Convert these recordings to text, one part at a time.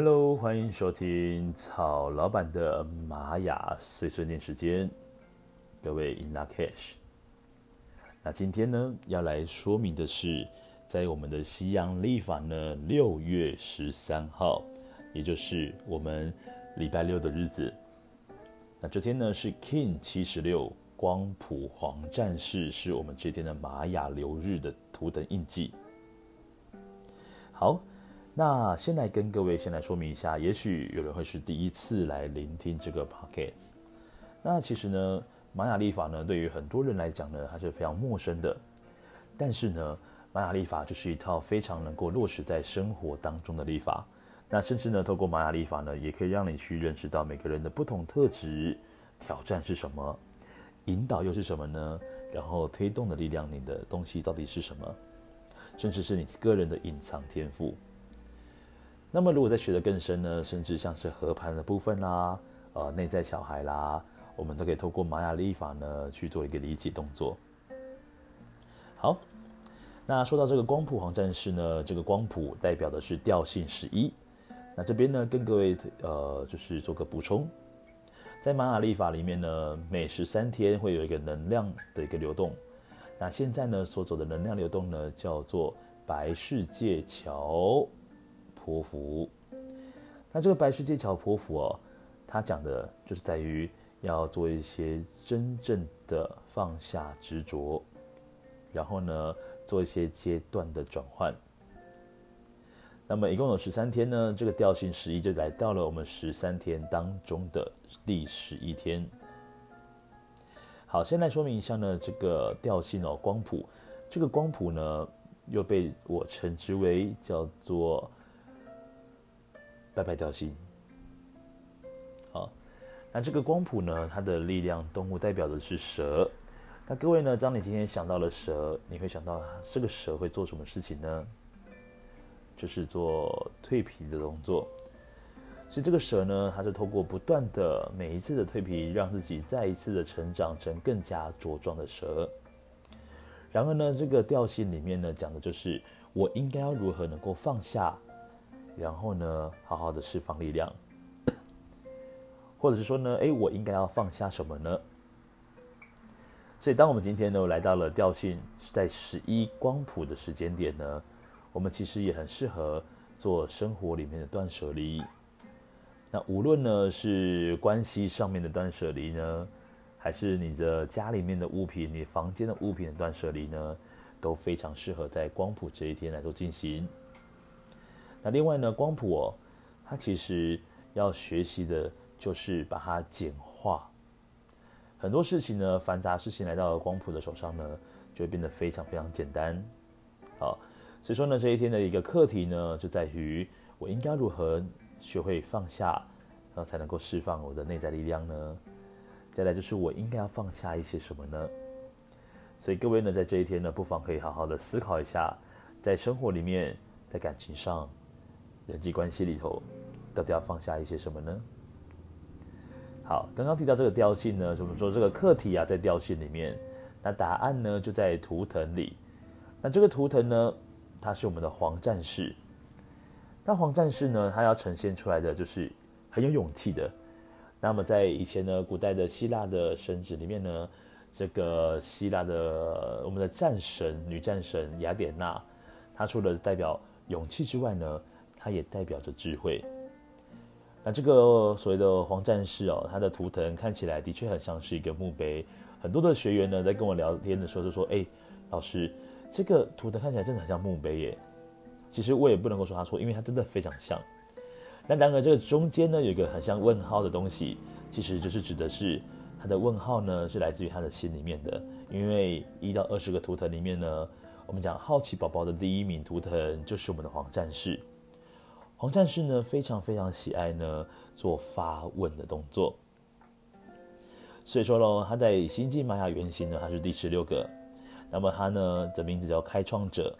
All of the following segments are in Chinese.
Hello，欢迎收听曹老板的玛雅碎碎念时间，各位 In Lak'ech。那今天呢，要来说明的是，在我们的西洋历法呢，六月十三号，也就是我们礼拜六的日子。那这天呢是 King 七十六光谱黄战士，是我们这天的玛雅流日的图腾印记。好。那先来跟各位先来说明一下，也许有人会是第一次来聆听这个 podcast。那其实呢，玛雅历法呢，对于很多人来讲呢，它是非常陌生的。但是呢，玛雅历法就是一套非常能够落实在生活当中的历法。那甚至呢，透过玛雅历法呢，也可以让你去认识到每个人的不同特质、挑战是什么，引导又是什么呢？然后推动的力量，你的东西到底是什么？甚至是你个人的隐藏天赋。那么，如果再学得更深呢，甚至像是和盘的部分啦，呃，内在小孩啦，我们都可以透过玛雅历法呢去做一个理解动作。好，那说到这个光谱黄战士呢，这个光谱代表的是调性十一。那这边呢，跟各位呃，就是做个补充，在玛雅历法里面呢，每十三天会有一个能量的一个流动。那现在呢，所走的能量流动呢，叫做白世界桥。波符，那这个白世界桥波符哦，它讲的就是在于要做一些真正的放下执着，然后呢，做一些阶段的转换。那么一共有十三天呢，这个调性十一就来到了我们十三天当中的第十一天。好，先来说明一下呢，这个调性哦，光谱，这个光谱呢，又被我称之为叫做。拜拜调性，好，那这个光谱呢，它的力量动物代表的是蛇。那各位呢，当你今天想到了蛇，你会想到这个蛇会做什么事情呢？就是做蜕皮的动作。所以这个蛇呢，它是透过不断的每一次的蜕皮，让自己再一次的成长成更加茁壮的蛇。然而呢，这个调性里面呢，讲的就是我应该要如何能够放下。然后呢，好好的释放力量，或者是说呢，诶，我应该要放下什么呢？所以，当我们今天呢来到了调性是在十一光谱的时间点呢，我们其实也很适合做生活里面的断舍离。那无论呢是关系上面的断舍离呢，还是你的家里面的物品、你房间的物品的断舍离呢，都非常适合在光谱这一天来做进行。那另外呢，光谱哦，它其实要学习的就是把它简化。很多事情呢，繁杂事情来到了光谱的手上呢，就会变得非常非常简单。好，所以说呢，这一天的一个课题呢，就在于我应该如何学会放下，然后才能够释放我的内在力量呢？再来就是我应该要放下一些什么呢？所以各位呢，在这一天呢，不妨可以好好的思考一下，在生活里面，在感情上。人际关系里头，到底要放下一些什么呢？好，刚刚提到这个调性呢，怎么说这个课题啊，在调性里面，那答案呢就在图腾里。那这个图腾呢，它是我们的黄战士。那黄战士呢，它要呈现出来的就是很有勇气的。那么在以前呢，古代的希腊的神祇里面呢，这个希腊的我们的战神女战神雅典娜，她除了代表勇气之外呢，它也代表着智慧。那这个所谓的黄战士哦，它的图腾看起来的确很像是一个墓碑。很多的学员呢，在跟我聊天的时候就说：“哎，老师，这个图腾看起来真的很像墓碑耶。”其实我也不能够说他错，因为它真的非常像。那然而这个中间呢，有一个很像问号的东西，其实就是指的是他的问号呢，是来自于他的心里面的。因为一到二十个图腾里面呢，我们讲好奇宝宝的第一名图腾就是我们的黄战士。黄战士呢，非常非常喜爱呢做发问的动作，所以说呢，他在星际玛雅原型呢，他是第十六个，那么他呢的名字叫开创者，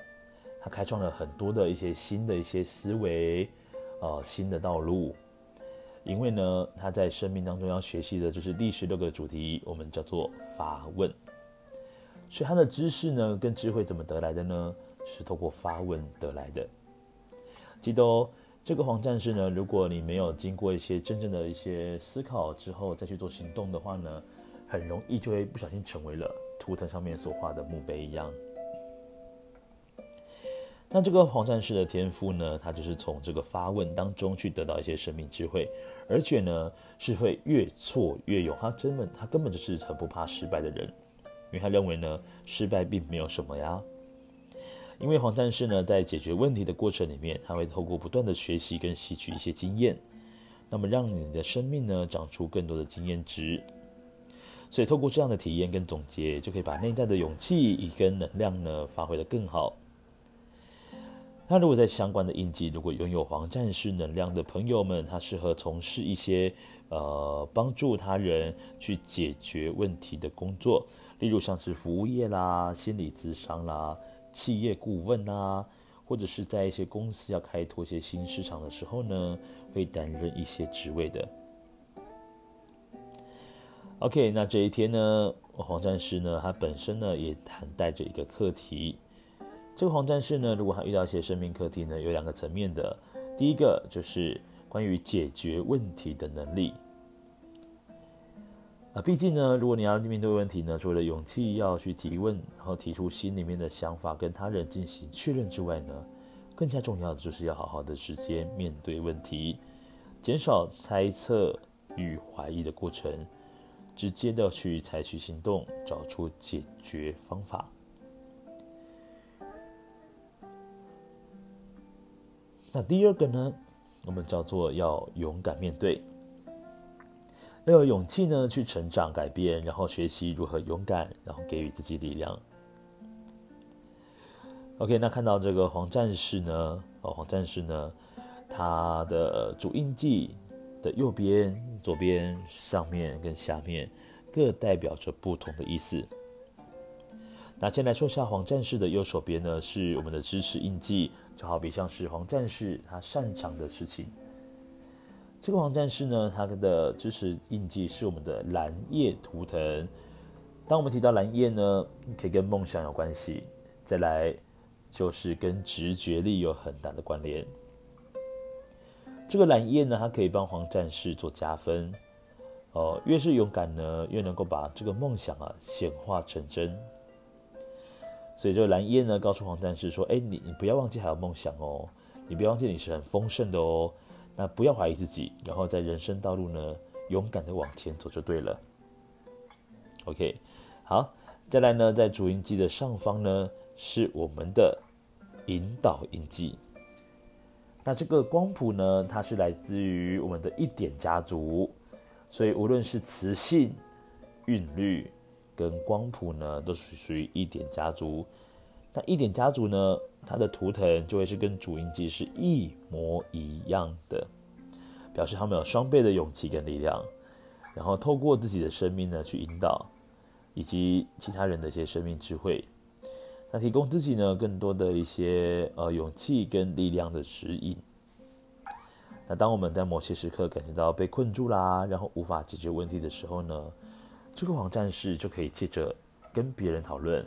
他开创了很多的一些新的一些思维，呃，新的道路，因为呢，他在生命当中要学习的就是第十六个主题，我们叫做发问，所以他的知识呢跟智慧怎么得来的呢？是透过发问得来的，记得哦。这个黄战士呢，如果你没有经过一些真正的一些思考之后再去做行动的话呢，很容易就会不小心成为了图腾上面所画的墓碑一样。那这个黄战士的天赋呢，他就是从这个发问当中去得到一些生命智慧，而且呢是会越挫越勇。他根本他根本就是很不怕失败的人，因为他认为呢失败并没有什么呀。因为黄战士呢，在解决问题的过程里面，他会透过不断的学习跟吸取一些经验，那么让你的生命呢，长出更多的经验值。所以透过这样的体验跟总结，就可以把内在的勇气以跟能量呢，发挥得更好。那如果在相关的印记，如果拥有黄战士能量的朋友们，他适合从事一些呃帮助他人去解决问题的工作，例如像是服务业啦、心理咨商啦。企业顾问啊，或者是在一些公司要开拓一些新市场的时候呢，会担任一些职位的。OK，那这一天呢，黄战士呢，他本身呢也还带着一个课题。这个黄战士呢，如果他遇到一些生命课题呢，有两个层面的。第一个就是关于解决问题的能力。毕竟呢，如果你要面对问题呢，除了勇气要去提问，然后提出心里面的想法跟他人进行确认之外呢，更加重要的就是要好好的直接面对问题，减少猜测与怀疑的过程，直接的去采取行动，找出解决方法。那第二个呢，我们叫做要勇敢面对。要有勇气呢，去成长、改变，然后学习如何勇敢，然后给予自己力量。OK，那看到这个黄战士呢，哦，黄战士呢，他的主印记的右边、左边、上面跟下面各代表着不同的意思。那先来说一下黄战士的右手边呢，是我们的支持印记，就好比像是黄战士他擅长的事情。这个黄战士呢，他的支持印记是我们的蓝夜图腾。当我们提到蓝夜呢，可以跟梦想有关系。再来就是跟直觉力有很大的关联。这个蓝夜呢，它可以帮黄战士做加分。哦，越是勇敢呢，越能够把这个梦想啊显化成真。所以这个蓝夜呢，告诉黄战士说：“哎，你你不要忘记还有梦想哦，你不要忘记你是很丰盛的哦。”那不要怀疑自己，然后在人生道路呢，勇敢的往前走就对了。OK，好，再来呢，在主印记的上方呢，是我们的引导印记。那这个光谱呢，它是来自于我们的一点家族，所以无论是磁性、韵律跟光谱呢，都是属于一点家族。那一点家族呢，它的图腾就会是跟主印记是一模一样的，表示他们有双倍的勇气跟力量，然后透过自己的生命呢去引导，以及其他人的一些生命智慧，那提供自己呢更多的一些呃勇气跟力量的指引。那当我们在某些时刻感觉到被困住啦，然后无法解决问题的时候呢，这个黄战士就可以借着跟别人讨论。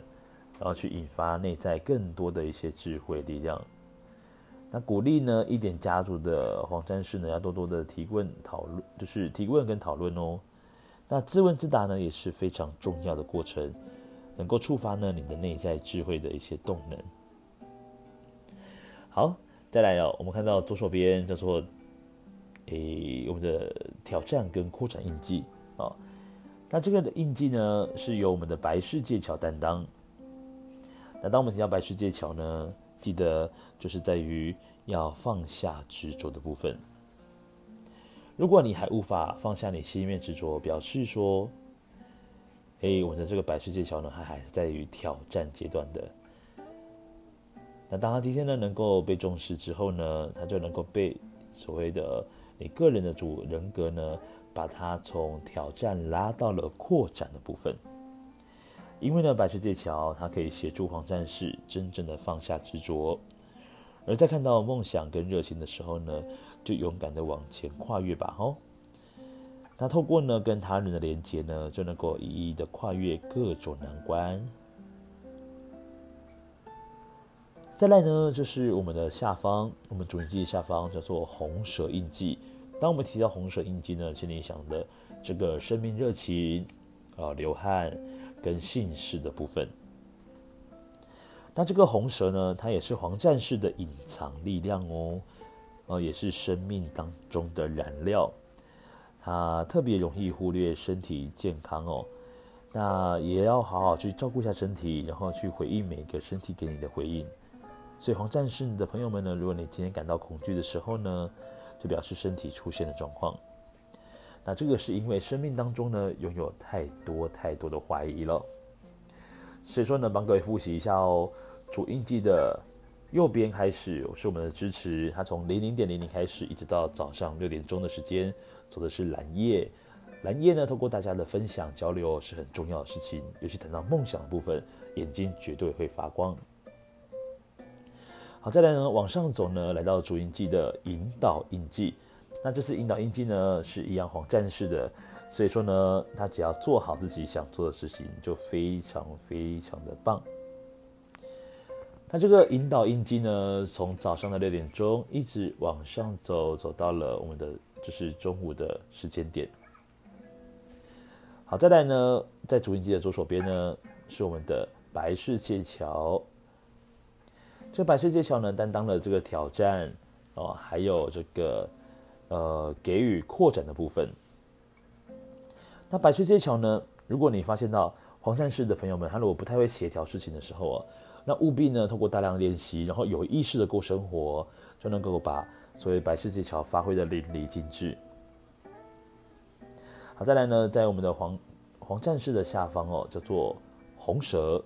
然后去引发内在更多的一些智慧力量。那鼓励呢，一点家族的黄战士呢，要多多的提问讨论，就是提问跟讨论哦。那自问自答呢，也是非常重要的过程，能够触发呢你的内在智慧的一些动能。好，再来哦，我们看到左手边叫做，诶，我们的挑战跟扩展印记啊。那这个的印记呢，是由我们的白世界桥担当。那当我们提到白世界桥呢，记得就是在于要放下执着的部分。如果你还无法放下你心里面执着，表示说，诶，我的这个白世界桥呢，还还是在于挑战阶段的。那当他今天呢能够被重视之后呢，他就能够被所谓的你个人的主人格呢，把他从挑战拉到了扩展的部分。因为呢，白世界桥它可以协助黄战士真正的放下执着，而在看到梦想跟热情的时候呢，就勇敢的往前跨越吧，哦。那透过呢跟他人的连接呢，就能够一一的跨越各种难关。再来呢，就是我们的下方，我们主印记下方叫做红蛇印记。当我们提到红蛇印记呢，心里想的这个生命热情啊、流汗跟姓氏的部分。那这个红蛇呢，它也是黄战士的隐藏力量哦，呃，也是生命当中的燃料。它特别容易忽略身体健康哦，那也要好好去照顾一下身体，然后去回应每个身体给你的回应。所以黄战士的朋友们呢，如果你今天感到恐惧的时候呢，就表示身体出现了状况。那这个是因为生命当中呢，拥有太多太多的怀疑了。所以说呢，帮各位复习一下哦。主印记的右边开始是我们的支持，它从零零点零零开始，一直到早上六点钟的时间，走的是蓝夜。蓝夜呢，透过大家的分享交流是很重要的事情，尤其谈到梦想的部分，眼睛绝对会发光。好，再来呢，往上走呢，来到主印记的引导印记。那这次引导印记呢，是一样黄战士的。所以说呢，他只要做好自己想做的事情，就非常非常的棒。那这个引导印记呢，从早上的六点钟一直往上走，走到了我们的就是中午的时间点。好，再来呢，在主印记的左手边呢，是我们的白世界桥。这白世界桥呢，担当了这个挑战哦，还有这个呃给予扩展的部分。那白世界桥呢？如果你发现到黄战士的朋友们，他如果不太会协调事情的时候啊，那务必呢，透过大量练习，然后有意识的过生活，就能够把所谓白世界桥发挥的淋漓尽致。好，再来呢，在我们的黄黄战士的下方哦，叫做红蛇。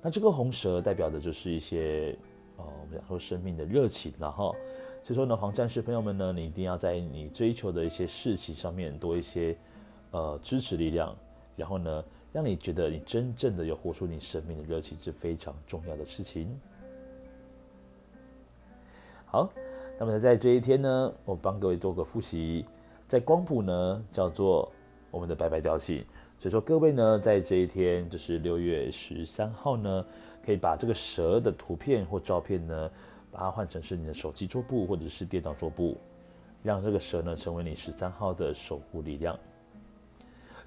那这个红蛇代表的就是一些呃，我们讲说生命的热情，然后所以说呢，黄战士朋友们呢，你一定要在你追求的一些事情上面多一些。呃，支持力量，然后呢，让你觉得你真正的有活出你生命的热情是非常重要的事情。好，那么在这一天呢，我帮各位做个复习，在光谱呢叫做我们的白白调性，所以说各位呢在这一天就是六月十三号呢，可以把这个蛇的图片或照片呢，把它换成是你的手机桌布或者是电脑桌布，让这个蛇呢成为你十三号的守护力量。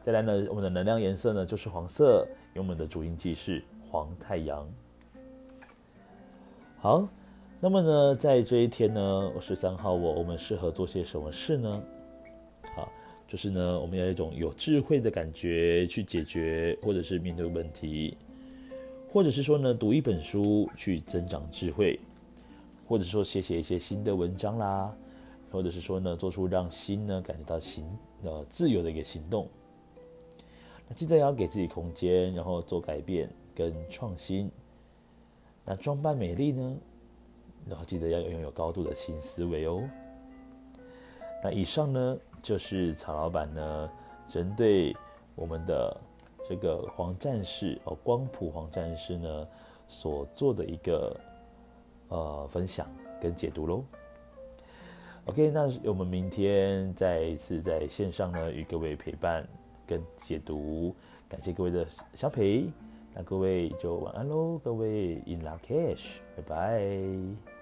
再来呢，我们的能量颜色呢就是黄色，因为我们的主音记是黄太阳。好，那么呢，在这一天呢，十三号我我们适合做些什么事呢？好，就是呢，我们要一种有智慧的感觉去解决或者是面对问题，或者是说呢，读一本书去增长智慧，或者说写写一些新的文章啦，或者是说呢，做出让心呢感觉到行呃自由的一个行动。那记得要给自己空间，然后做改变跟创新。那装扮美丽呢？然后记得要拥有高度的新思维哦。那以上呢，就是曹老板呢，针对我们的这个黄战士哦，光谱黄战士呢所做的一个呃分享跟解读喽。OK，那我们明天再一次在线上呢与各位陪伴。跟解读，感谢各位的相陪，那各位就晚安喽，各位 In Love Cash，拜拜。